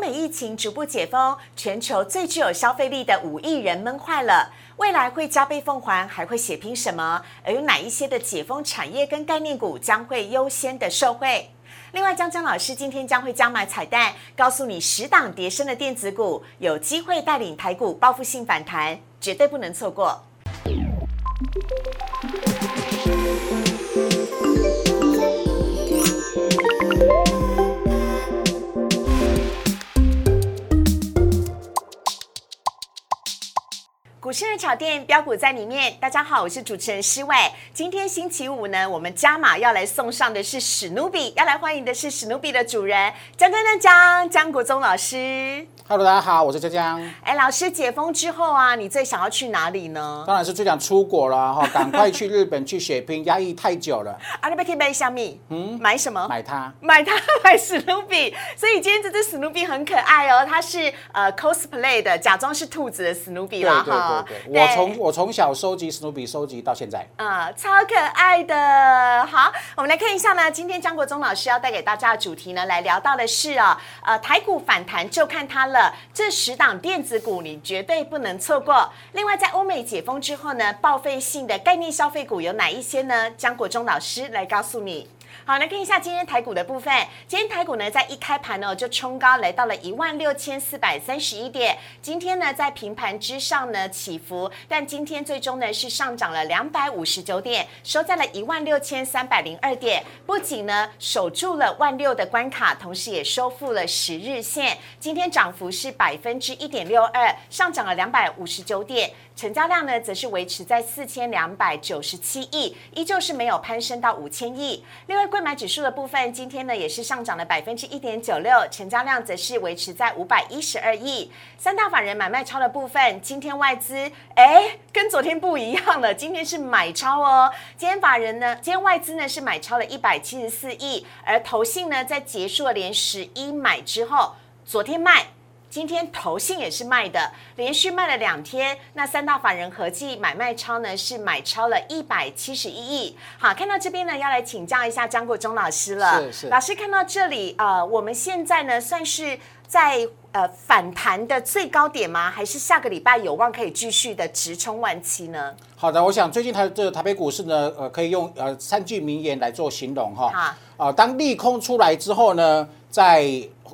美疫情逐步解封，全球最具有消费力的五亿人闷坏了。未来会加倍奉还，还会血拼什么？而有哪一些的解封产业跟概念股将会优先的受惠？另外，江江老师今天将会加码彩蛋，告诉你十档叠升的电子股有机会带领台股报复性反弹，绝对不能错过。股市的炒店标股在里面。大家好，我是主持人施伟。今天星期五呢，我们加码要来送上的是史努比，要来欢迎的是史努比的主人江江江江江国忠老师。Hello，大家好，我是江江。哎，老师解封之后啊，你最想要去哪里呢？当然是最想出国了哈，赶快去日本去血拼，压抑太久了。阿里巴巴买小米，嗯，买什么？买它，买它，买史努比。所以今天这只史努比很可爱哦，它是呃 cosplay 的，假装是兔子的史努比了哈。对对对，我从我从小收集史努比，收集到现在。啊，超可爱的。好，我们来看一下呢，今天张国忠老师要带给大家的主题呢，来聊到的是啊，呃，台股反弹就看它了。这十档电子股你绝对不能错过。另外，在欧美解封之后呢，报废性的概念消费股有哪一些呢？江国忠老师来告诉你。好，来看一下今天台股的部分。今天台股呢，在一开盘呢就冲高来到了一万六千四百三十一点。今天呢，在平盘之上呢起伏，但今天最终呢是上涨了两百五十九点，收在了一万六千三百零二点。不仅呢守住了万六的关卡，同时也收复了十日线。今天涨幅是百分之一点六二，上涨了两百五十九点。成交量呢，则是维持在四千两百九十七亿，依旧是没有攀升到五千亿。另外，贵买指数的部分，今天呢也是上涨了百分之一点九六，成交量则是维持在五百一十二亿。三大法人买卖超的部分，今天外资哎跟昨天不一样了，今天是买超哦。今天法人呢，今天外资呢是买超了一百七十四亿，而投信呢在结束了连十一买之后，昨天卖。今天投信也是卖的，连续卖了两天。那三大法人合计买卖超呢是买超了一百七十一亿。好，看到这边呢，要来请教一下张国忠老师了。是是。老师看到这里啊，我们现在呢算是在呃反弹的最高点吗？还是下个礼拜有望可以继续的直冲万七呢？好的，我想最近台这个台北股市呢，呃，可以用呃三句名言来做形容哈。好。啊，当利空出来之后呢，在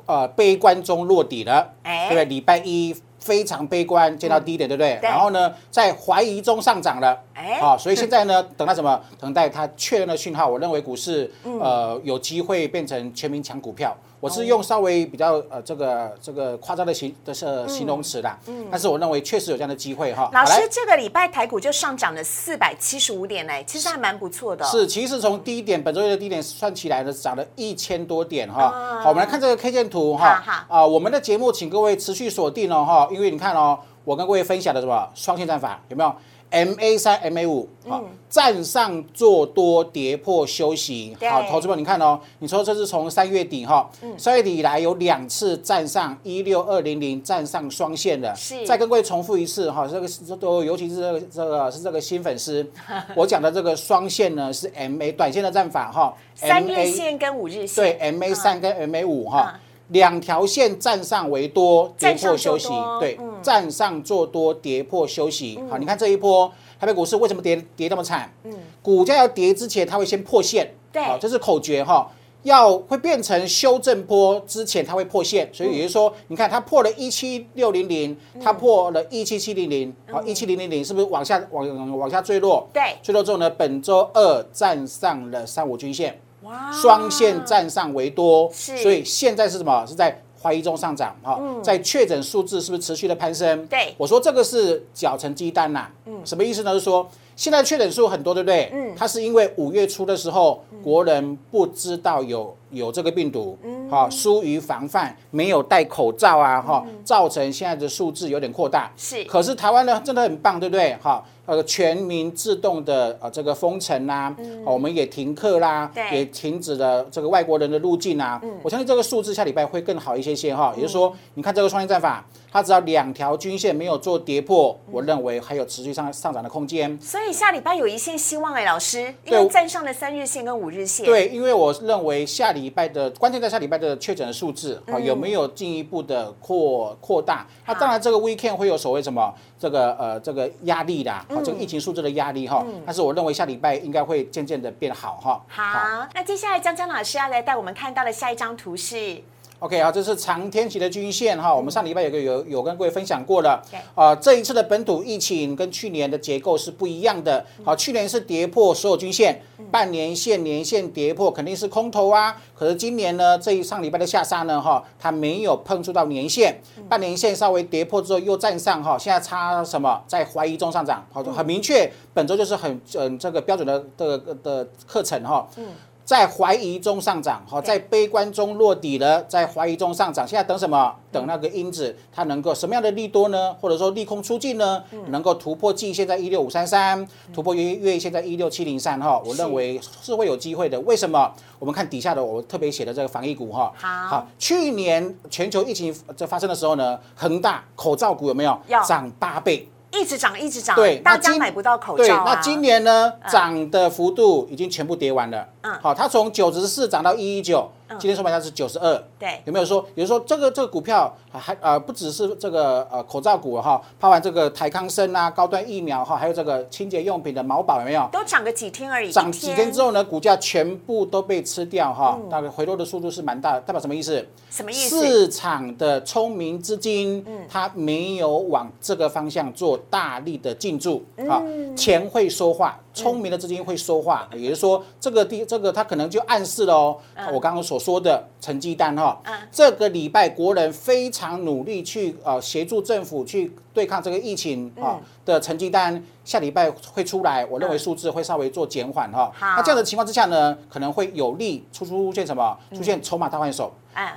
呃，悲观中落底了，对不对？礼拜一非常悲观，见到低点，对不对？然后呢，在怀疑中上涨了，好，所以现在呢，等待什么？等待它确认的讯号。我认为股市呃有机会变成全民抢股票。我是用稍微比较呃这个这个夸张的形的是形容词啦，嗯，但是我认为确实有这样的机会哈。老师，这个礼拜台股就上涨了四百七十五点嘞，其实还蛮不错的。是，其实从低点本周一的低点算起来呢，涨了一千多点哈。好，我们来看这个 K 线图哈。啊，我们的节目请各位持续锁定哦哈，因为你看哦，我跟各位分享的什么双线战法有没有？M A 三 M A 五，好，站上做多跌破休息，好，投资们你看哦，你说这是从三月底哈，三月底以来有两次站上一六二零零站上双线的，是，再跟各位重复一次哈，这个都尤其是这个这个是这个新粉丝，我讲的这个双线呢是 M A 短线的战法哈，三日线跟五日线，对 M A 三跟 M A 五哈。两条线站上为多，跌破休息，对，站上做多，跌破休息。好，你看这一波台北股市为什么跌跌那么惨？嗯，股价要跌之前，它会先破线，对，好，这是口诀哈，要会变成修正波之前，它会破线，所以也就是说，你看它破了一七六零零，它破了一七七零零，好，一七零零零是不是往下往往下坠落？对，坠落之后呢，本周二站上了三五均线。哇。双线站上为多，所以现在是什么？是在怀疑中上涨，哈，在确诊数字是不是持续的攀升？对，我说这个是搅成鸡蛋呐，嗯，什么意思呢？是说现在确诊数很多，对不对？嗯，它是因为五月初的时候，国人不知道有有这个病毒，嗯，哈，疏于防范，没有戴口罩啊，哈，造成现在的数字有点扩大。是，可是台湾呢，真的很棒，对不对？哈。呃，全民自动的呃这个封城啦，我们也停课啦，也停止了这个外国人的入境啊。我相信这个数字下礼拜会更好一些些哈。也就是说，你看这个创业战法。它只要两条均线没有做跌破，我认为还有持续上上涨的空间。所以下礼拜有一线希望哎，老师，因为站上了三日线跟五日线。对，因为我认为下礼拜的关键在下礼拜的确诊的数字啊，有没有进一步的扩扩大？那当然这个 weekend 会有所谓什么这个呃这个压力的，好，这个疫情数字的压力哈。但是我认为下礼拜应该会渐渐的变好哈。好，那接下来江江老师要来带我们看到的下一张图是。OK 啊，这是长天期的均线哈，我们上礼拜有个有有跟各位分享过了。啊，这一次的本土疫情跟去年的结构是不一样的。好，去年是跌破所有均线，半年线、年线跌破肯定是空头啊。可是今年呢，这一上礼拜的下杀呢，哈，它没有碰触到年线，半年线稍微跌破之后又站上哈，现在差什么？在怀疑中上涨，好，很明确，本周就是很嗯这个标准的的的课程哈。嗯。在怀疑中上涨，好，在悲观中落底了，在怀疑中上涨。现在等什么？等那个因子它能够什么样的利多呢？或者说利空出尽呢？能够突破季线在一六五三三，突破月月线在一六七零三哈，我认为是会有机会的。为什么？我们看底下的我特别写的这个防疫股哈。好，去年全球疫情这发生的时候呢，恒大口罩股有没有涨八倍？一直涨，一直涨，对，大家买不到口罩。对，那今年呢，涨的幅度已经全部跌完了。嗯，好，它从九十四涨到一一九。今天收盘价是九十二，对，有没有说？有人说这个这个股票还呃不只是这个呃口罩股哈，包含这个台康生啊、高端疫苗哈，还有这个清洁用品的毛宝有没有？都涨个几天而已，涨几天之后呢，股价全部都被吃掉哈，大概回落的速度是蛮大，代表什么意思？什么意思？市场的聪明资金，它没有往这个方向做大力的进驻啊，钱会说话。聪明的资金会说话，也就是说，这个地这个它可能就暗示了哦，我刚刚所说的成绩单哈，这个礼拜国人非常努力去呃协助政府去对抗这个疫情啊的成绩单，下礼拜会出来，我认为数字会稍微做减缓哈。那这样的情况之下呢，可能会有利出出现什么？出现筹码大换手。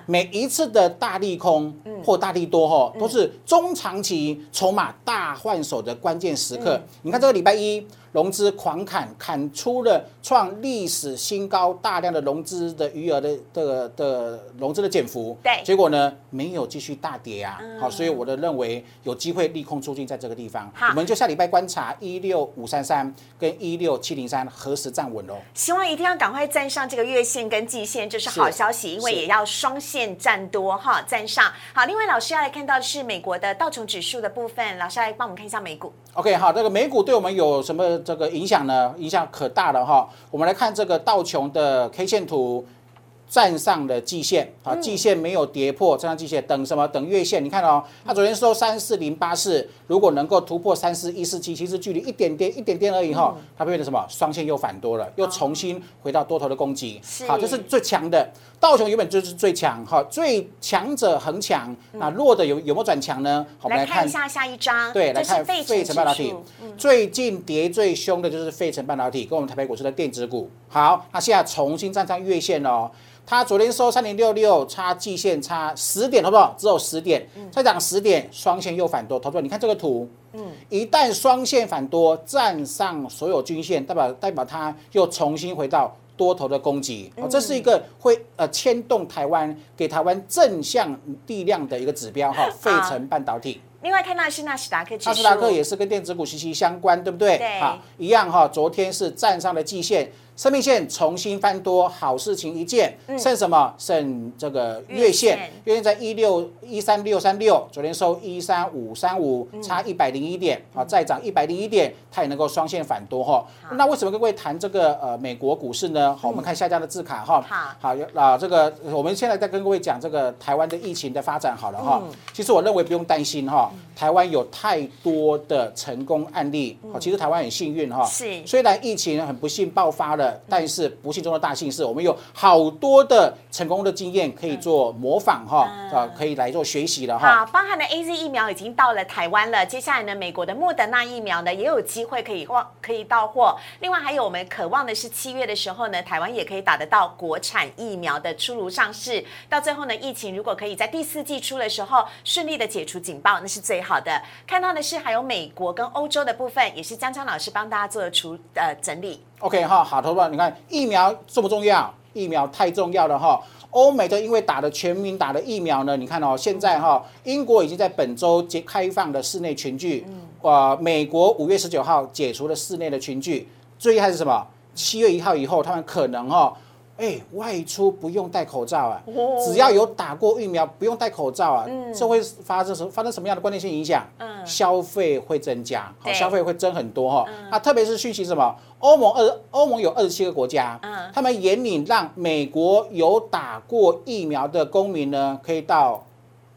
每一次的大利空或大利多哈，都是中长期筹码大换手的关键时刻。你看这个礼拜一。融资狂砍，砍出了创历史新高，大量的融资的余额的的的融资的减幅，对，结果呢没有继续大跌啊，好，所以我的认为有机会利空出尽在这个地方，我们就下礼拜观察一六五三三跟一六七零三何时站稳喽。希望一定要赶快站上这个月线跟季线，这是好消息，因为也要双线站多哈，站上。好，另外老师要来看到的是美国的道琼指数的部分，老师来帮我们看一下美股。OK，好，这个美股对我们有什么？这个影响呢，影响可大了哈。我们来看这个道琼的 K 线图。站上的季线，好，季线没有跌破，站上季线等什么？等月线。你看哦，它昨天收三四零八四，如果能够突破三四一四七，其实距离一点点一点点而已哈，它变成什么？双线又反多了，又重新回到多头的攻击。好，这是最强的道琼原本就是最强哈，最强者恒强，那弱的有有没有转强呢？好，我们来看一下下一张。对，来看费城半导体，最近跌最凶的就是费城半导体，跟我们台北股市的电子股。好，那现在重新站上月线了。它昨天收三零六六，差季线差十点，好不好？只有十点，再涨十点，双线又反多。投资者，你看这个图，嗯，一旦双线反多，站上所有均线，代表代表它又重新回到多头的攻击。哦，这是一个会呃牵动台湾，给台湾正向力量的一个指标哈。费城半导体。另外看到是纳斯达克指数，纳斯达克也是跟电子股息息相关，对不对？对，好，一样哈。昨天是站上了季线。生命线重新翻多，好事情一件。剩什么？剩这个月线，月线在一六一三六三六，昨天收一三五三五，差一百零一点，好，再涨一百零一点，它也能够双线反多哈。那为什么跟各位谈这个呃美国股市呢？好，我们看下家的字卡哈。好，好啊，这个我们现在在跟各位讲这个台湾的疫情的发展好了哈。其实我认为不用担心哈，台湾有太多的成功案例。好，其实台湾很幸运哈。是，虽然疫情很不幸爆发了。但是不幸中的大幸是，我们有好多的成功的经验可以做模仿哈，啊，可以来做学习的哈。好，包含的 A Z 疫苗已经到了台湾了，接下来呢，美国的莫德纳疫苗呢也有机会可以望可以到货。另外还有我们渴望的是七月的时候呢，台湾也可以打得到国产疫苗的出炉上市。到最后呢，疫情如果可以在第四季出的时候顺利的解除警报，那是最好的。看到的是还有美国跟欧洲的部分，也是江江老师帮大家做的出呃整理。OK 哈，好，投资你看疫苗重不重要？疫苗太重要了哈。欧美的因为打了全民打的疫苗呢，你看哦，现在哈，英国已经在本周解开放的室内群聚，呃，美国五月十九号解除了室内的群聚，最厉害是什么？七月一号以后，他们可能哈。哎，外出不用戴口罩啊！只要有打过疫苗，不用戴口罩啊，这会发生什发生什么样的关键性影响？嗯，消费会增加，好，消费会增很多哈。那特别是讯息什么？欧盟二欧盟有二十七个国家，嗯，他们严令让美国有打过疫苗的公民呢，可以到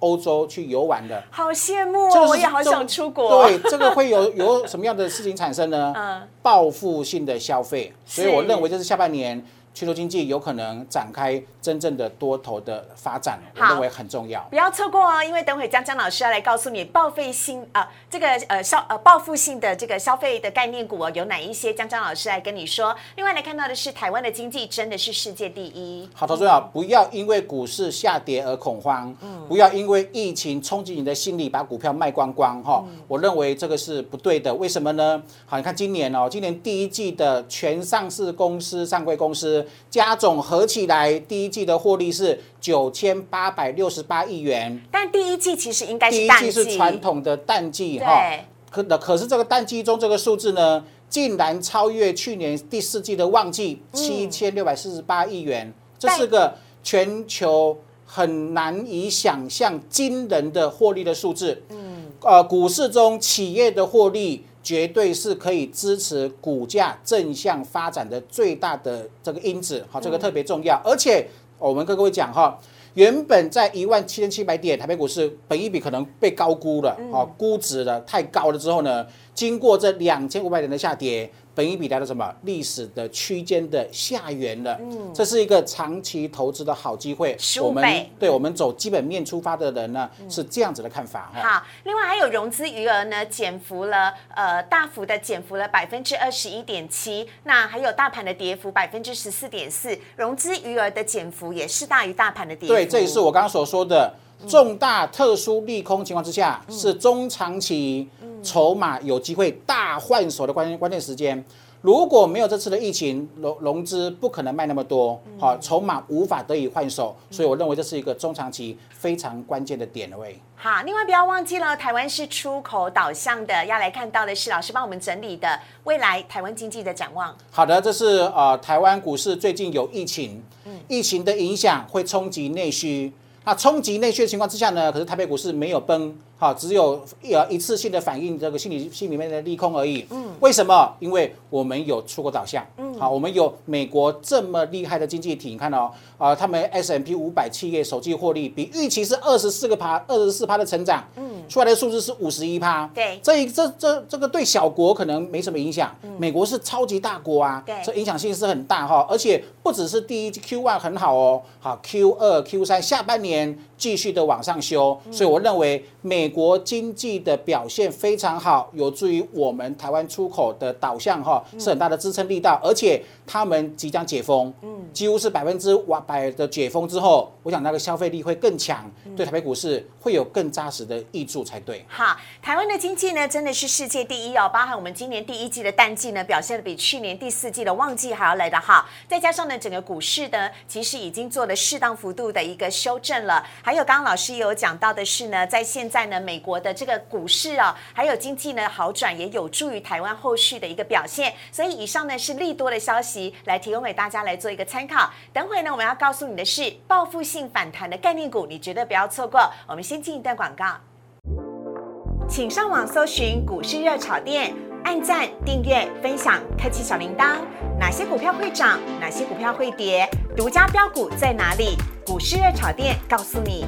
欧洲去游玩的。好羡慕哦！我也好想出国。对，这个会有有什么样的事情产生呢？嗯，报复性的消费。所以我认为这是下半年。全球经济有可能展开真正的多头的发展，我认为很重要。不要错过哦，因为等会江江老师要来告诉你报废性啊，这个呃消呃报复性的这个消费的概念股哦有哪一些？江江老师来跟你说。另外来看到的是台湾的经济真的是世界第一。好，投资者不要因为股市下跌而恐慌，嗯，不要因为疫情冲击你的心理把股票卖光光哈。我认为这个是不对的。为什么呢？好，你看今年哦，今年第一季的全上市公司、上柜公司。加总合起来，第一季的获利是九千八百六十八亿元。但第一季其实应该是第一季是传统的淡季哈。可可是这个淡季中这个数字呢，竟然超越去年第四季的旺季七千六百四十八亿元，这是个全球很难以想象惊人的获利的数字。嗯，呃，股市中企业的获利。绝对是可以支持股价正向发展的最大的这个因子，好，这个特别重要。而且我们跟各位讲哈，原本在一万七千七百点，台北股市本一比可能被高估了，好，估值了太高了之后呢，经过这两千五百点的下跌。本一比来到什么历史的区间的下缘了，嗯，这是一个长期投资的好机会。我们对我们走基本面出发的人呢，是这样子的看法哈。好，另外还有融资余额呢，减幅了，呃，大幅的减幅了百分之二十一点七。那还有大盘的跌幅百分之十四点四，融资余额的减幅也是大于大盘的跌幅。对，这也是我刚刚所说的。重大特殊利空情况之下，是中长期筹码有机会大换手的关键关键时间。如果没有这次的疫情，融融资不可能卖那么多，好，筹码无法得以换手，所以我认为这是一个中长期非常关键的点位。好，另外不要忘记了，台湾是出口导向的，要来看到的是老师帮我们整理的未来台湾经济的展望。好的，这是呃台湾股市最近有疫情，疫情的影响会冲击内需。那冲击内需的情况之下呢，可是台北股市没有崩，哈，只有一呃一次性的反映这个心理心里面的利空而已。嗯，为什么？因为我们有出国导向，嗯，好，我们有美国这么厉害的经济体，你看哦，啊，他们 S M P 五百企业首季获利比预期是二十四个趴，二十四趴的成长，嗯，出来的数字是五十一趴，对，这一这这这个对小国可能没什么影响，美国是超级大国啊，对，这影响性是很大哈，而且不只是第一 Q one 很好哦，好 Q 二 Q 三下半年。年继续的往上修，所以我认为美国经济的表现非常好，有助于我们台湾出口的导向哈，是很大的支撑力道，而且他们即将解封，嗯，几乎是百分之百的解封之后，我想那个消费力会更强，对台北股市会有更扎实的益助才对。好，台湾的经济呢真的是世界第一哦，包含我们今年第一季的淡季呢表现的比去年第四季的旺季还要来得好，再加上呢整个股市呢其实已经做了适当幅度的一个修正。了，还有刚刚老师也有讲到的是呢，在现在呢，美国的这个股市啊，还有经济呢好转，也有助于台湾后续的一个表现。所以以上呢是利多的消息，来提供给大家来做一个参考。等会呢，我们要告诉你的是报复性反弹的概念股，你绝对不要错过。我们先进一段广告，请上网搜寻股市热炒店，按赞、订阅、分享，开启小铃铛。哪些股票会涨？哪些股票会跌？独家标股在哪里？股市热炒店告诉你。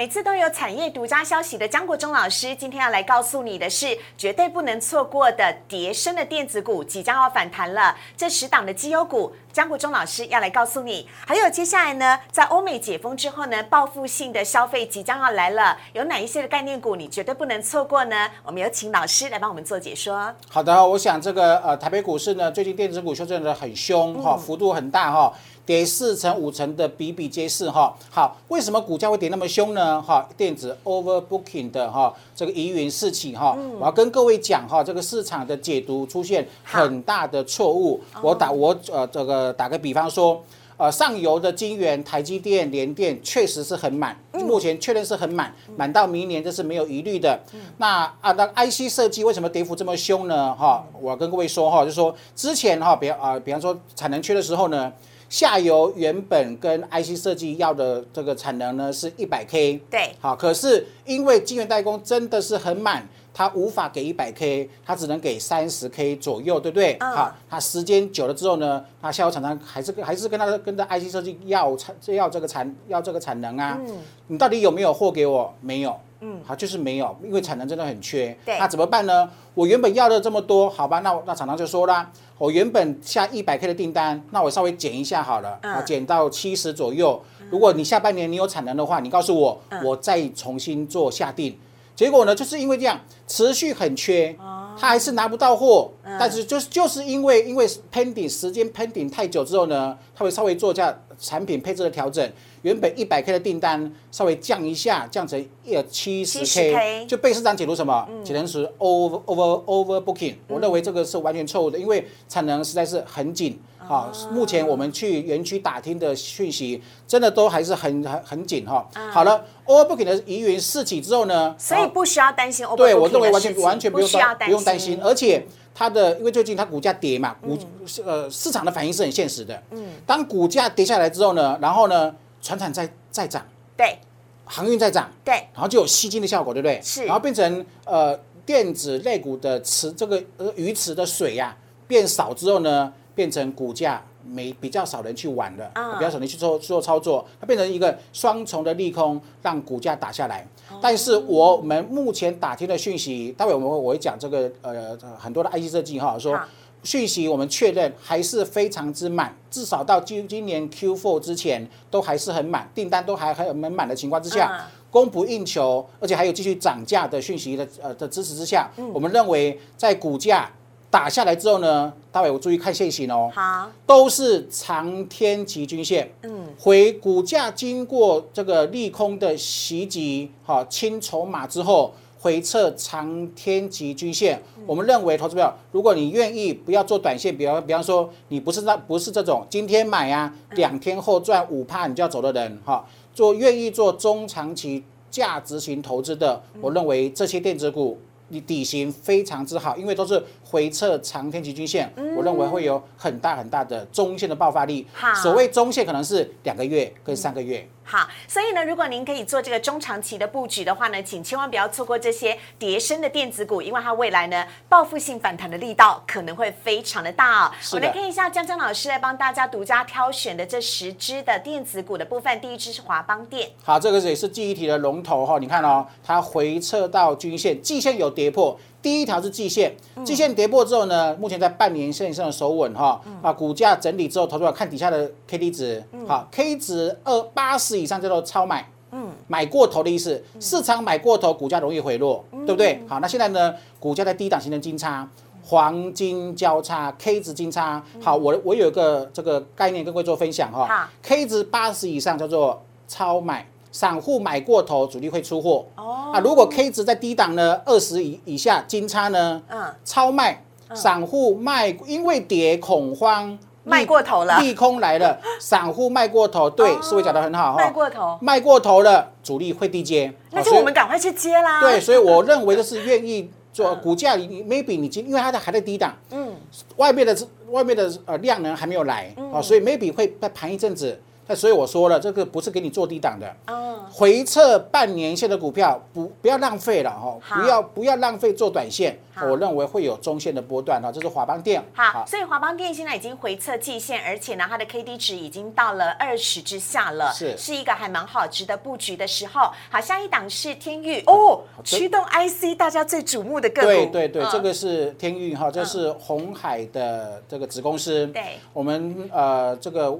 每次都有产业独家消息的江国忠老师，今天要来告诉你的是绝对不能错过的叠升的电子股即将要反弹了。这十档的绩优股，江国忠老师要来告诉你。还有接下来呢，在欧美解封之后呢，报复性的消费即将要来了，有哪一些的概念股你绝对不能错过呢？我们有请老师来帮我们做解说。好的，我想这个呃台北股市呢，最近电子股修正的很凶哈，幅度很大哈。跌四成五成的比比皆是哈。好，为什么股价会跌那么凶呢？哈，电子 overbooking 的哈，这个疑云四起哈，我要跟各位讲哈，这个市场的解读出现很大的错误。我打我呃这个打个比方说。呃，上游的晶圆，台积电、联电确实是很满，目前确认是很满，满到明年这是没有疑虑的。那啊，那 IC 设计为什么跌幅这么凶呢？哈，我跟各位说哈，就是说之前哈，比啊，比方说产能缺的时候呢，下游原本跟 IC 设计要的这个产能呢是一百 K，对，好，可是因为晶圆代工真的是很满。它无法给一百 K，它只能给三十 K 左右，对不对？好，它时间久了之后呢，它下游厂商还是还是跟它跟着 IC 设计要产要这个产要这个产能啊。嗯。你到底有没有货给我？没有。嗯。好，就是没有，因为产能真的很缺。对。那怎么办呢？我原本要的这么多，好吧？那那厂商就说啦，我原本下一百 K 的订单，那我稍微减一下好了，啊，减到七十左右。如果你下半年你有产能的话，你告诉我，我再重新做下定。结果呢，就是因为这样持续很缺，他还是拿不到货。但是就是就是因为因为 pending 时间 pending 太久之后呢，他会稍微做一下产品配置的调整。原本一百 K 的订单稍微降一下，降成呃七十 K，就被市场解读什么？解读是 over over over booking。我认为这个是完全错误的，因为产能实在是很紧。好，目前我们去园区打听的讯息，真的都还是很很很紧哈。好了，overbooking 的疑云四起之后呢，所以不需要担心 overbooking 对我认为完全完全不用担不用担心，而且它的因为最近它股价跌嘛，股呃市场的反应是很现实的。嗯，当股价跌下来之后呢，然后呢，船产在在涨，对，航运在涨，对，然后就有吸金的效果，对不对？是，然后变成呃电子类股的池这个呃鱼池的水呀变少之后呢？变成股价没比较少人去玩了，比较少人去做做操作，它变成一个双重的利空，让股价打下来。但是我们目前打听的讯息，待会我们我会讲这个呃很多的 IC 设计哈，说讯息我们确认还是非常之满，至少到今今年 Q4 之前都还是很满，订单都还还有满满的情况之下，供不应求，而且还有继续涨价的讯息的呃的支持之下，我们认为在股价。打下来之后呢，大伟我注意看线型哦，好，都是长天期均线，嗯，回股价经过这个利空的袭击，哈，清筹码之后回撤长天级均线，我们认为投资票，如果你愿意不要做短线，比方比方说你不是那不是这种今天买啊，两天后赚五帕你就要走的人，哈，做愿意做中长期价值型投资的，我认为这些电子股。你底型非常之好，因为都是回撤长天期均线，我认为会有很大很大的中线的爆发力。所谓中线可能是两个月跟三个月。好，所以呢，如果您可以做这个中长期的布局的话呢，请千万不要错过这些叠升的电子股，因为它未来呢报复性反弹的力道可能会非常的大哦。我们来看一下江江老师来帮大家独家挑选的这十只的电子股的部分，第一只是华邦电。好，这个也是记忆体的龙头哈，你看哦，它回撤到均线，季线有跌破。第一条是季线，季线跌破之后呢，目前在半年线上的守稳哈，啊，股价整理之后，投资者看底下的 K D 值，好，K 值二八十以上叫做超买，嗯，买过头的意思，市场买过头，股价容易回落，对不对？好，那现在呢，股价在低档形成金叉，黄金交叉，K 值金叉，好，我我有一个这个概念跟各位做分享哈，K 值八十以上叫做超买。散户买过头，主力会出货。哦，啊，如果 K 值在低档呢，二十以以下金叉呢，嗯，超卖，散户卖，因为跌恐慌，卖过头了，利空来了，散户卖过头，对，思维讲的很好哈，卖过头，卖过头了，主力会低接，那就我们赶快去接啦。对，所以我 认为就是愿意做股价，maybe 你今因为它的还在低档，嗯，外面的外面的呃量能还没有来，啊，所以 maybe 会再盘一阵子。那所以我说了，这个不是给你做低档的。嗯，回撤半年线的股票不不要浪费了哈，不要不要浪费做短线。我认为会有中线的波段哈，这是华邦电。好，所以华邦电现在已经回测季线，而且呢，它的 K D 值已经到了二十之下了，是是一个还蛮好值得布局的时候。好，下一档是天域哦，驱动 I C 大家最瞩目的个股。对对对，这个是天域哈，这是红海的这个子公司。对，我们呃这个。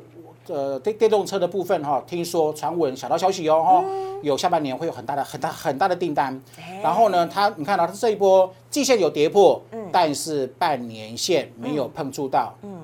呃，电电动车的部分哈，听说传闻小道消息哦哈，有下半年会有很大的很大很大的订单。然后呢，它你看到它这一波季线有跌破，但是半年线没有碰触到。嗯，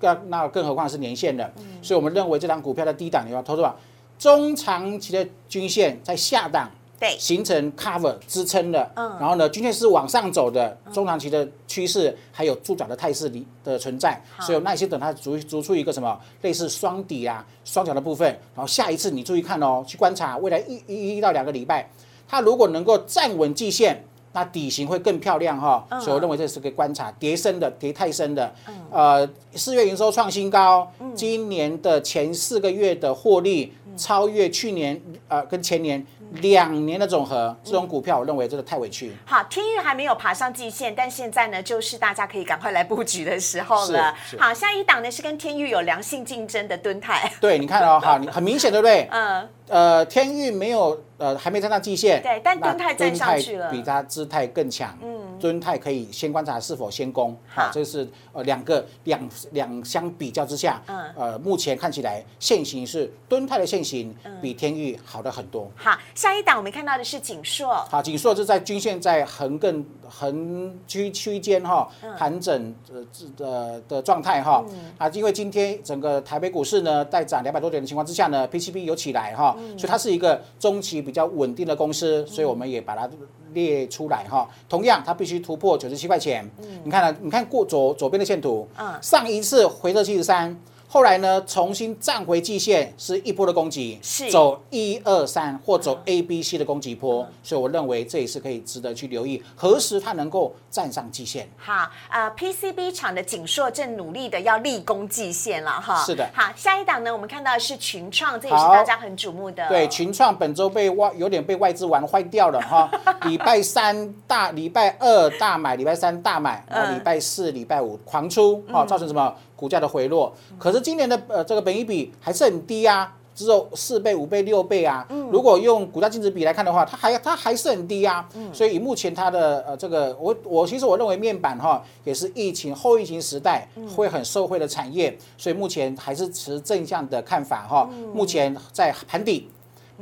那那更何况是年线的，所以我们认为这张股票的低档你要投资吧，中长期的均线在下档。对，形成 cover 支撑的，嗯，然后呢，均线是往上走的，中长期的趋势还有助涨的态势里的存在，所以耐心等它逐逐出一个什么类似双底啊、双脚的部分，然后下一次你注意看哦，去观察未来一一一到两个礼拜，它如果能够站稳季线，那底型会更漂亮哈，所以我认为这是个观察，跌深的、跌太深的，呃，四月营收创新高，今年的前四个月的获利超越去年，呃，跟前年。两年的总和，这种股票我认为真的太委屈。好，天域还没有爬上季线，但现在呢，就是大家可以赶快来布局的时候了。好，下一档呢是跟天域有良性竞争的敦泰。对，你看哦，好，你很明显，对不对？嗯。呃，天域没有，呃，还没站上季线。对，但敦泰站上去了，比它姿态更强。嗯，敦泰可以先观察是否先攻。好，这是呃两个两两相比较之下，嗯，呃，目前看起来线型是敦泰的线型比天域好的很多。好，下一档我们看到的是锦硕。好，锦硕是在均线在横更横区区间哈盘整呃的的状态哈。啊，因为今天整个台北股市呢在涨两百多点的情况之下呢，PCB 有起来哈。所以它是一个中期比较稳定的公司，所以我们也把它列出来哈。同样，它必须突破九十七块钱。你看啊？你看过左左边的线图，上一次回到七十三。后来呢，重新站回季线是一波的攻击，是走一二三或走 A B C 的攻击波，所以我认为这也是可以值得去留意，何时它能够站上季线。好，呃，P C B 厂的景硕正努力的要立功季线了哈。是的。好，下一档呢，我们看到是群创，这也是大家很瞩目的。对，群创本周被外有点被外资玩坏掉了哈。礼拜三大，礼拜二大买，礼拜三大买，然后礼拜四、礼拜五狂出，好，造成什么？股价的回落，可是今年的呃这个本益比还是很低啊，只有四倍、五倍、六倍啊。如果用股价净值比来看的话，它还它还是很低啊。所以以目前它的呃这个，我我其实我认为面板哈也是疫情后疫情时代会很受惠的产业，所以目前还是持正向的看法哈。目前在盘底，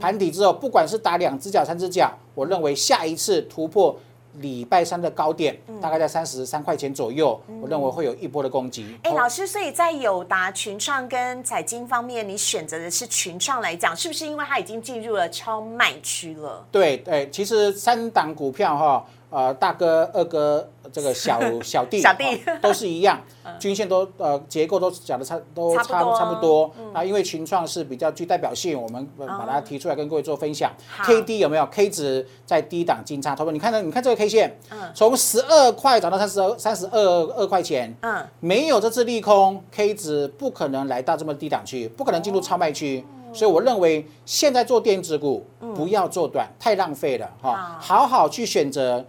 盘底之后，不管是打两只脚、三只脚，我认为下一次突破。礼拜三的高点大概在三十三块钱左右，我认为会有一波的攻击。哎，老师，所以在友达、群创跟彩金方面，你选择的是群创来讲，是不是因为它已经进入了超卖区了？对对，其实三档股票哈。呃，大哥、二哥，这个小 小弟，小弟。都是一样，均线都呃结构都讲的差都差差不多。啊，因为群创是比较具代表性，我们把它提出来跟各位做分享。K D 有没有？K 值在低档金叉？投资你看到你看这个 K 线，从十二块涨到三十二三十二二块钱，嗯，没有这次利空，K 值不可能来到这么低档区，不可能进入超卖区。所以我认为现在做电子股不要做短，太浪费了哈，好好去选择。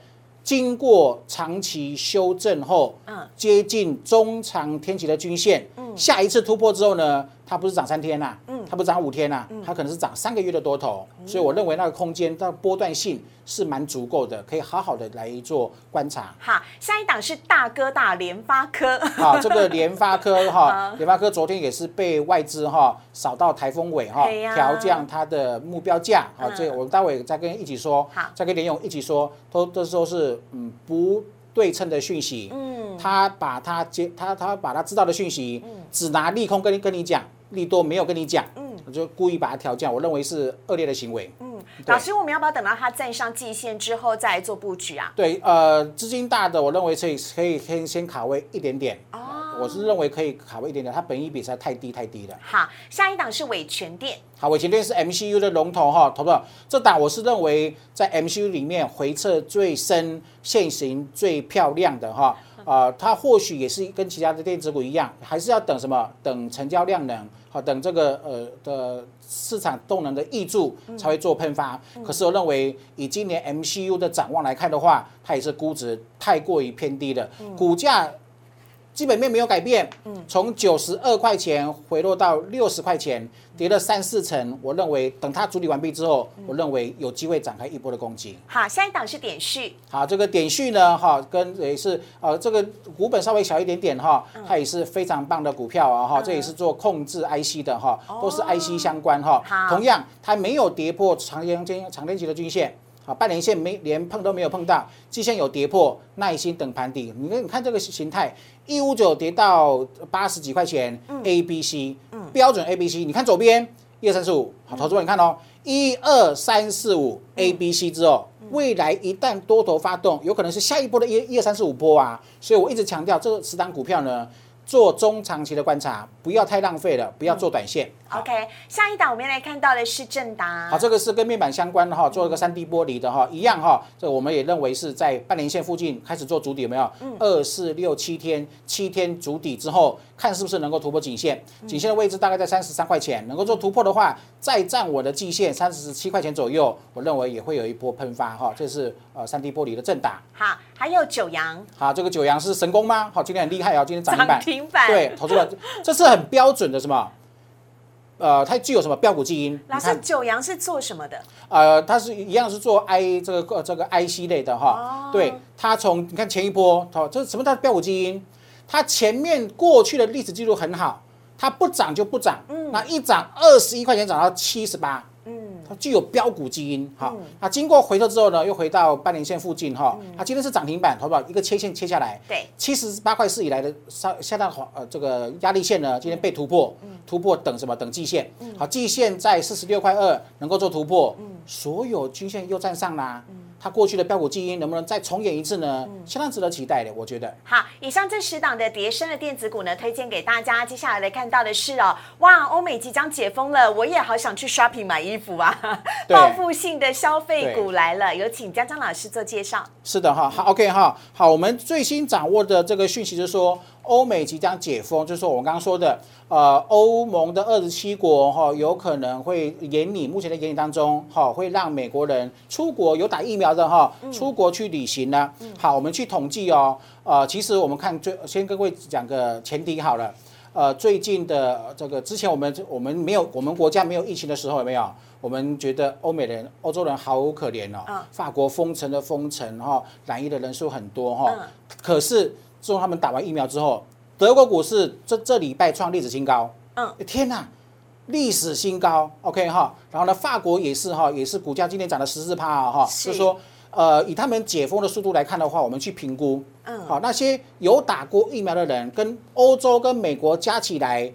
经过长期修正后，嗯，接近中长天期的均线，嗯，下一次突破之后呢？它不是涨三天呐，嗯，它不涨五天呐，它可能是涨三个月的多头，所以我认为那个空间它波段性是蛮足够的，可以好好的来做观察。好，下一档是大哥大联发科。好，这个联发科 哈，联发科昨天也是被外资哈扫到台风尾哈，调降它的目标价。好，这我们待会再跟一起说，好，再跟连勇一起说，都都说是嗯不对称的讯息。嗯，他把他接他他把他知道的讯息，只拿利空跟你跟你讲。利多没有跟你讲，嗯，我就故意把它调降，我认为是恶劣的行为。嗯，老师，我们要不要等到它站上季线之后再来做布局啊？对，呃，资金大的，我认为可以可以先先卡位一点点。哦，我是认为可以卡位一点点，它本益比实在太低太低了。好，下一档是伟全电。好，伟全电是 MCU 的龙头哈，投不？这档我是认为在 MCU 里面回撤最深、线型最漂亮的哈。啊，它或许也是跟其他的电子股一样，还是要等什么？等成交量能，好，等这个呃的市场动能的挹注才会做喷发。可是我认为，以今年 MCU 的展望来看的话，它也是估值太过于偏低的，股价。基本面没有改变，嗯，从九十二块钱回落到六十块钱，跌了三四成。我认为等它处理完毕之后，我认为有机会展开一波的攻击。好，下一档是点序。好，这个点序呢，哈，跟也是呃，这个股本稍微小一点点哈，它也是非常棒的股票啊哈，这也是做控制 IC 的哈，都是 IC 相关哈。同样它没有跌破长天间长天期的均线。好，半年线没连碰都没有碰到，季线有跌破，耐心等盘底。你看，你看这个形态，一五九跌到八十几块钱，A B C，标准 A B C。你看左边一二三四五，好，投资者你看哦，一二三四五 A B C 之后，未来一旦多头发动，有可能是下一波的一一二三四五波啊。所以我一直强调，这个十档股票呢。做中长期的观察，不要太浪费了，不要做短线。OK，下一档我们来看到的是正达。好，这个是跟面板相关的哈，做一个三 D 玻璃的哈，一样哈。这我们也认为是在半年线附近开始做主底，有没有？嗯。二四六七天，七天主底之后，看是不是能够突破颈线。颈线的位置大概在三十三块钱，能够做突破的话，再站我的季线三十七块钱左右，我认为也会有一波喷发哈。这是呃三 D 玻璃的正达。好，还有九阳。好，这个九阳是神功吗？好，今天很厉害哦，今天涨停板。对，投资者，这是很标准的什么？呃，它具有什么标股基因？老师，九阳是做什么的？呃，它是一样是做 I 这个这个 IC 类的哈。对，它从你看前一波，它这什么叫标股基因？它前面过去的历史记录很好，它不涨就不涨，嗯，那一涨二十一块钱涨到七十八。它具有标股基因，哈，那经过回撤之后呢，又回到半年线附近，哈，它今天是涨停板，好不好？一个切线切下来，对，七十八块四以来的上下档呃这个压力线呢，今天被突破，突破等什么？等季线，好，季线在四十六块二能够做突破，所有均线又站上啦。它过去的标股基因能不能再重演一次呢？相当值得期待的，我觉得。好，以上这十档的叠升的电子股呢，推荐给大家。接下来来看到的是哦，哇，欧美即将解封了，我也好想去 shopping 买衣服啊！报复性的消费股来了，有请江江老师做介绍。是的哈，好，OK 哈，好，我们最新掌握的这个讯息就是说。欧美即将解封，就是说我们刚刚说的，呃，欧盟的二十七国哈，有可能会严拟目前的严拟当中，哈，会让美国人出国有打疫苗的哈，出国去旅行呢。好，我们去统计哦，呃，其实我们看最先跟各位讲个前提好了，呃，最近的这个之前我们我们没有我们国家没有疫情的时候有没有？我们觉得欧美人、欧洲人好可怜哦，法国封城的封城哈，染疫的人数很多哈，可是。自从他们打完疫苗之后，德国股市这这礼拜创历史新高。嗯，天哪，历史新高。OK 哈，然后呢，法国也是哈，也是股价今天涨了十四趴哈。就是说，呃，以他们解封的速度来看的话，我们去评估，嗯，好，那些有打过疫苗的人，跟欧洲跟美国加起来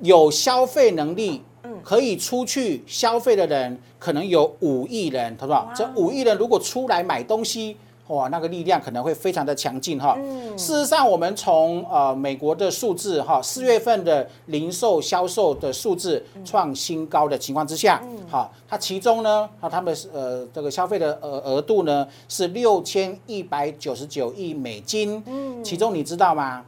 有消费能力，嗯，可以出去消费的人，可能有五亿人，好不好？这五亿人如果出来买东西。哇，那个力量可能会非常的强劲哈。事实上，我们从呃美国的数字哈，四月份的零售销售的数字创新高的情况之下，好，它其中呢，啊，他们呃这个消费的额额度呢是六千一百九十九亿美金，其中你知道吗？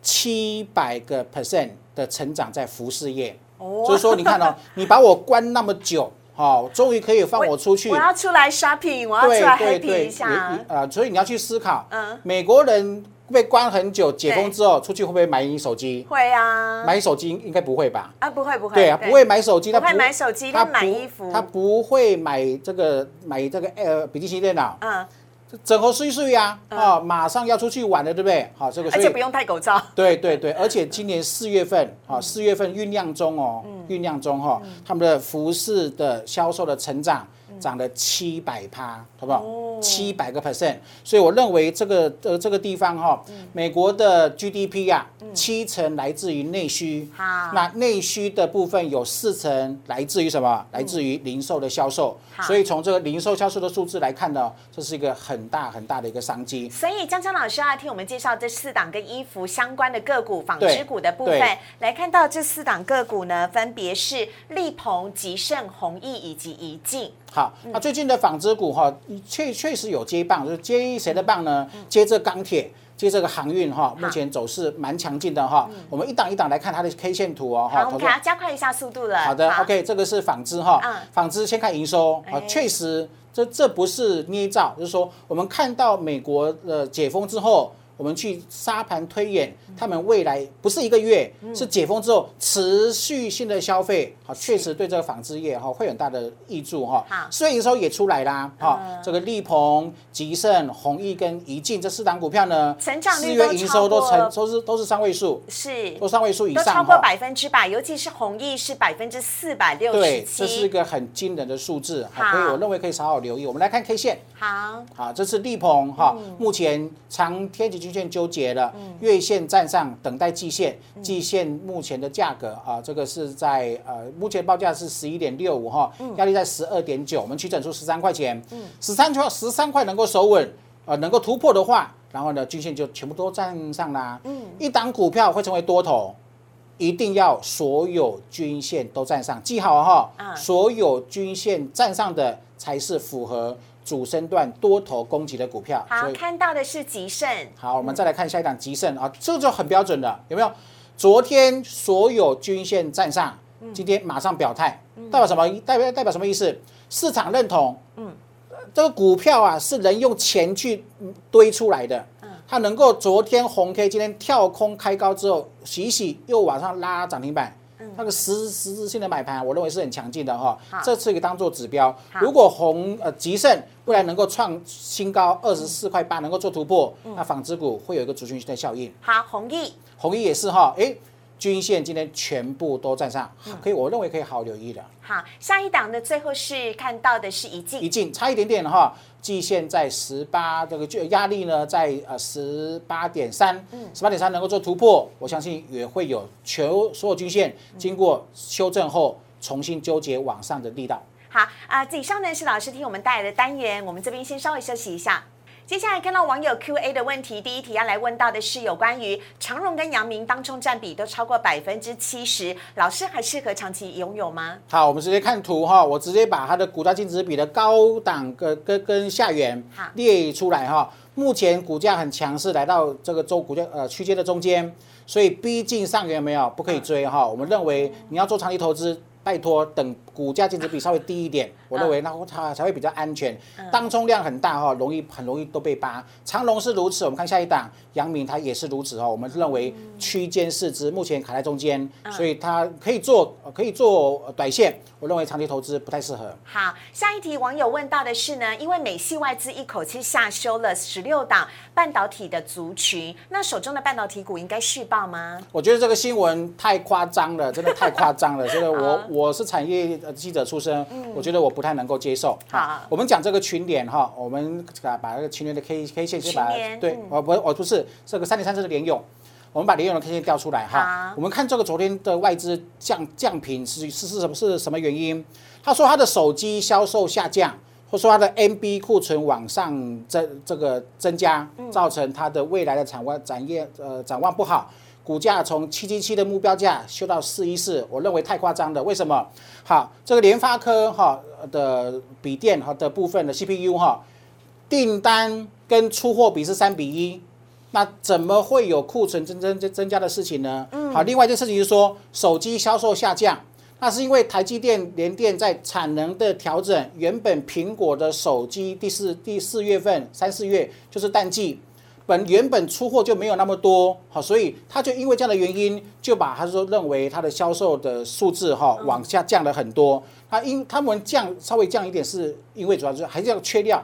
七百个 percent 的成长在服饰业，所以说你看哦，你把我关那么久。好，终于可以放我出去。我要出来 shopping，我要出来 happy 一下。呃，所以你要去思考，嗯，美国人被关很久，解封之后出去会不会买你手机？会啊。买手机应该不会吧？啊，不会不会。对啊，不会买手机，他不会买手机，他买衣服。他不会买这个买这个呃笔记型电脑。嗯。整合碎碎呀，啊，马上要出去玩了，对不对？好，这个而且不用戴口罩。对对对，而且今年四月份，啊，四月份酝酿中哦，酝酿中哈，他们的服饰的销售的成长。涨了七百趴，好不好？七百个 percent，所以我认为这个呃这个地方哈，美国的 GDP 呀，七成来自于内需，那内需的部分有四成来自于什么？来自于零售的销售，所以从这个零售销售的数字来看呢，这是一个很大很大的一个商机。所以江江老师要听我们介绍这四档跟衣服相关的个股、纺织股的部分，来看到这四档个股呢，分别是力鹏、吉盛、弘毅以及宜进。好，那最近的纺织股哈，确确实有接棒，就是接谁的棒呢？接这钢铁，接这个航运哈，目前走势蛮强劲的哈。我们一档一档来看它的 K 线图哦。好，我们给它加快一下速度了。好的，OK，这个是纺织哈。纺织先看营收啊，确实这这不是捏造，就是说我们看到美国的解封之后。我们去沙盘推演，他们未来不是一个月，是解封之后持续性的消费，好，确实对这个纺织业哈会很大的益助哈。好，所以说也出来啦，哈，这个利鹏、吉盛、弘毅跟宜进这四档股票呢，成长率四月营收都成都是都是三位数，是。都三位数以上，都超过百分之百，尤其是弘毅是百分之四百六十七，这是一个很惊人的数字，可以我认为可以好好留意。我们来看 K 线，好，好，这是利鹏哈，目前长天级均线纠结了。月线站上，等待季线。季线目前的价格啊，这个是在呃，目前报价是十一点六五哈，压力在十二点九。我们取整出十三块钱，十三块十三块能够守稳，呃，能够突破的话，然后呢，均线就全部都站上啦。嗯，一档股票会成为多头，一定要所有均线都站上，记好哈，所有均线站上的才是符合。主升段多头攻击的股票，好，看到的是吉盛。好，我们再来看下一档吉盛啊，这就很标准的，有没有？昨天所有均线站上，今天马上表态，代表什么？代表代表什么意思？市场认同，嗯，这个股票啊是人用钱去堆出来的，嗯，它能够昨天红 K，今天跳空开高之后洗洗，又往上拉涨停板。那个实实质性的买盘，我认为是很强劲的哈。这次可以当做指标。如果红呃吉盛未来能够创新高二十四块八，能够做突破，那纺织股会有一个主群的效应。好，弘毅，弘毅也是哈，哎。均线今天全部都站上，可以，我认为可以好好留意的。好，下一档的最后是看到的是一进，一进差一点点哈，季线在十八，这个就压力呢在呃十八点三，十八点三能够做突破，我相信也会有求所有均线经过修正后重新纠结往上的力道。好啊，以上呢是老师替我们带来的单元，我们这边先稍微休息一下。接下来看到网友 Q&A 的问题，第一题要来问到的是有关于长荣跟阳明当中占比都超过百分之七十，老师还适合长期拥有吗？好，我们直接看图哈，我直接把它的股价净值比的高档跟跟跟下缘列出来哈。目前股价很强势，来到这个周股价呃区间的中间，所以逼近上缘没有不可以追哈。我们认为你要做长期投资。拜托，等股价净值比稍微低一点，我认为那它才会比较安全。当中量很大哈，容易很容易都被扒。长龙是如此，我们看下一档，阳明它也是如此哈。我们认为区间市值目前卡在中间，所以它可以做可以做短线。我认为长期投资不太适合。好，下一题网友问到的是呢，因为美系外资一口气下修了十六档半导体的族群，那手中的半导体股应该续报吗？我觉得这个新闻太夸张了，真的太夸张了，真的我。我是产业记者出身，我觉得我不太能够接受。好，我们讲这个群联哈，我们把把那个群联的 K K 线先把对，我不我不是这个三点三四的联用，我们把联用的 K 线调出来哈。我们看这个昨天的外资降降频是是是什么是什么原因？他说他的手机销售下降，或说他的 MB 库存往上增这个增加，造成他的未来的展望展业呃展望不好。股价从七七七的目标价修到四一四，我认为太夸张了。为什么？好，这个联发科哈的笔电哈的部分的 CPU 哈订单跟出货比是三比一，那怎么会有库存增增增增加的事情呢？嗯，好，另外一件事情是说手机销售下降，那是因为台积电联电在产能的调整，原本苹果的手机第四第四月份三四月就是淡季。本原本出货就没有那么多，好，所以他就因为这样的原因，就把他说认为他的销售的数字哈往下降了很多。他因他们降稍微降一点，是因为主要就是还是要缺料。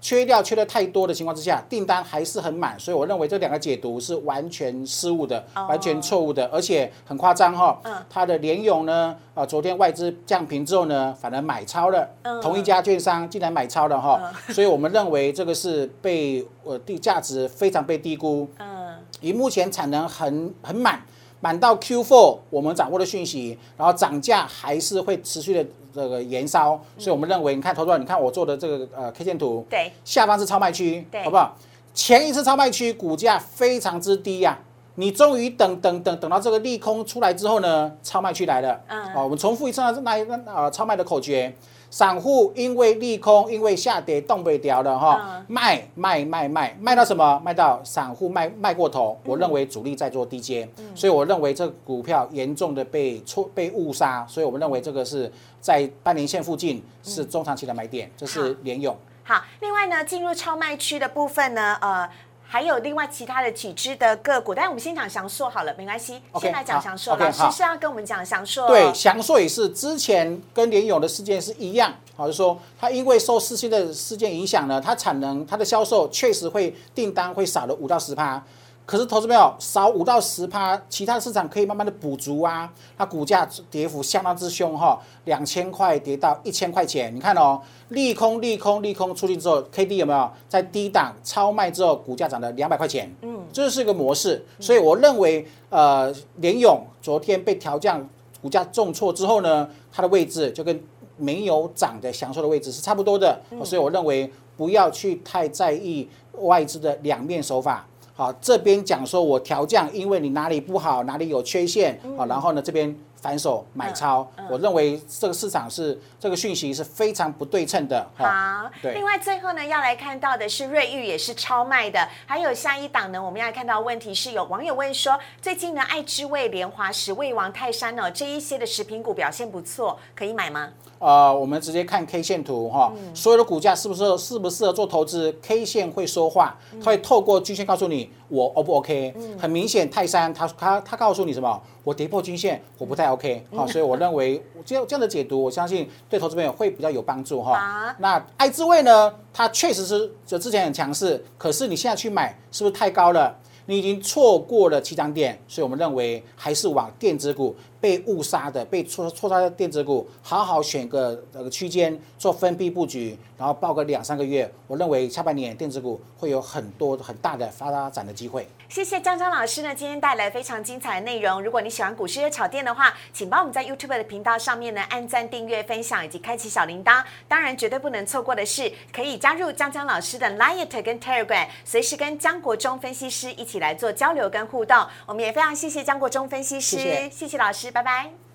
缺料缺的太多的情况之下，订单还是很满，所以我认为这两个解读是完全失误的，完全错误的，而且很夸张哈。嗯。它的联勇呢，啊，昨天外资降平之后呢，反而买超了，同一家券商竟然买超了哈，所以我们认为这个是被呃低价值非常被低估。嗯。以目前产能很很满。满到 Q4，我们掌握的讯息，然后涨价还是会持续的这个延烧，所以我们认为，你看，投资者，你看我做的这个呃 K 线图，对，下方是超卖区，好不好？前一次超卖区股价非常之低呀，你终于等等等等到这个利空出来之后呢，超卖区来了，嗯，好，我们重复一次那一个呃超卖的口诀。散户因为利空，因为下跌动不了的哈，卖卖卖卖卖到什么？卖到散户卖卖过头。我认为主力在做低阶，所以我认为这股票严重的被错被误杀，所以我们认为这个是在半年线附近是中长期的买点，这是联勇。好，另外呢，进入超卖区的部分呢，呃。还有另外其他的几只的个股，但是我们先讲翔硕好了，没关系，先来讲翔硕。老师是要跟我们讲翔硕，对，翔硕也是之前跟联勇的事件是一样，好，就说它因为受四星的事件影响呢，它产能、它的销售确实会订单会少了五到十趴。可是投资没有少五到十趴，其他的市场可以慢慢的补足啊。它股价跌幅相当之凶哈，两千块跌到一千块钱。你看哦，利空利空利空出去之后，K D 有没有在低档超卖之后，股价涨了两百块钱？嗯，这是一个模式。所以我认为，呃，联勇昨天被调降，股价重挫之后呢，它的位置就跟没有涨的享受的位置是差不多的。所以我认为不要去太在意外资的两面手法。好，这边讲说我调降，因为你哪里不好，哪里有缺陷，好，然后呢这边反手买超，我认为这个市场是这个讯息是非常不对称的。好，对。另外最后呢要来看到的是瑞昱也是超卖的，还有下一档呢我们要看到问题是有网友问说，最近呢爱之味、莲华石、味王、泰山呢这一些的食品股表现不错，可以买吗？呃，我们直接看 K 线图哈，所有的股价是不是适不适合做投资？K 线会说话，它会透过均线告诉你我 O 不 OK。很明显，泰山它它它告诉你什么？我跌破均线，我不太 OK。好，所以我认为这样这样的解读，我相信对投资朋友会比较有帮助哈。那爱智慧呢？它确实是就之前很强势，可是你现在去买是不是太高了？你已经错过了起涨点，所以我们认为还是往电子股。被误杀的、被错错杀的电子股，好好选个那个区间做分批布局，然后报个两三个月，我认为下半年电子股会有很多很大的发展的机会。谢谢张张老师呢，今天带来非常精彩的内容。如果你喜欢股市的炒店的话，请帮我们在 YouTube 的频道上面呢按赞、订阅、分享以及开启小铃铛。当然，绝对不能错过的是可以加入江江老师的 Line 跟 Telegram，随时跟江国忠分析师一起来做交流跟互动。我们也非常谢谢江国忠分析师，谢谢老师。拜拜。